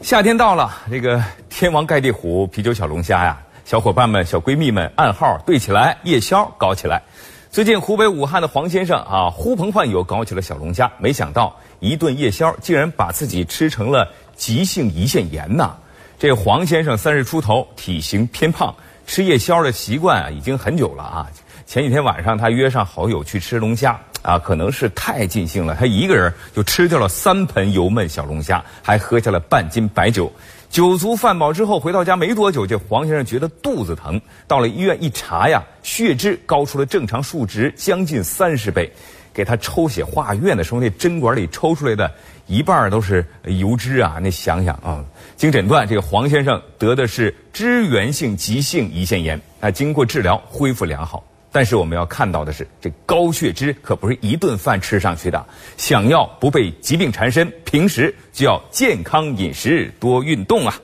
夏天到了，这个天王盖地虎啤酒小龙虾呀，小伙伴们、小闺蜜们暗号对起来，夜宵搞起来。最近湖北武汉的黄先生啊，呼朋唤友搞起了小龙虾，没想到一顿夜宵竟然把自己吃成了急性胰腺炎呐！这黄先生三十出头，体型偏胖，吃夜宵的习惯啊已经很久了啊。前几天晚上他约上好友去吃龙虾。啊，可能是太尽兴了，他一个人就吃掉了三盆油焖小龙虾，还喝下了半斤白酒。酒足饭饱之后，回到家没多久，这黄先生觉得肚子疼，到了医院一查呀，血脂高出了正常数值将近三十倍。给他抽血化验的时候，那针管里抽出来的一半都是油脂啊！那想想啊，经诊断，这个黄先生得的是支源性急性胰腺炎，啊，经过治疗恢复良好。但是我们要看到的是，这高血脂可不是一顿饭吃上去的。想要不被疾病缠身，平时就要健康饮食，多运动啊。